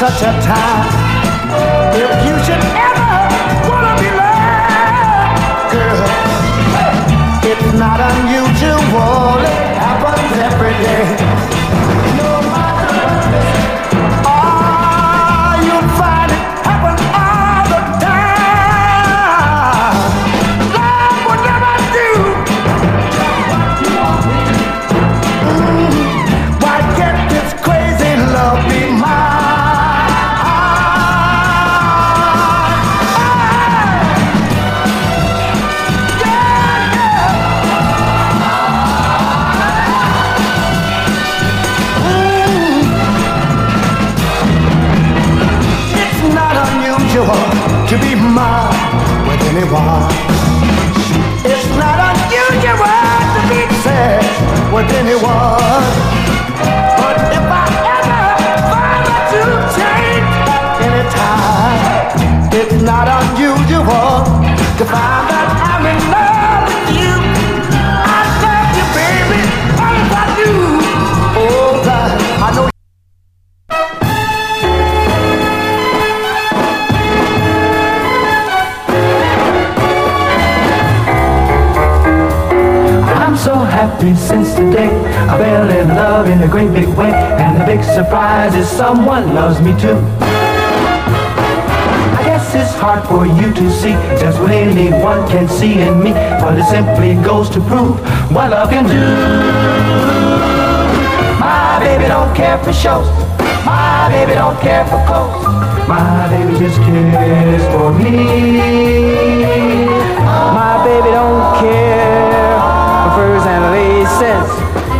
Such a time, if you should ever wanna be loved, girl, it's not unusual. It happens every day. Not unusual to be mine with anyone. It's not unusual to be sad with anyone. But if I ever find that you change anytime, it's not unusual to find that happy since the day I fell in love in a great big way. And the big surprise is someone loves me too. I guess it's hard for you to see just what anyone can see in me. But it simply goes to prove what love can do. My baby don't care for shows. My baby don't care for clothes. My baby just cares for me.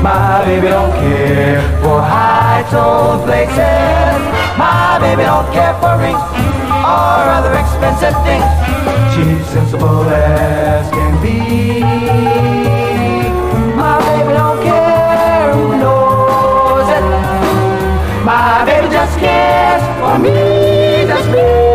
My baby don't care for high-toned places. My baby don't care for rings or other expensive things. She's sensible as can be. My baby don't care who knows it. My baby just cares for me, just me.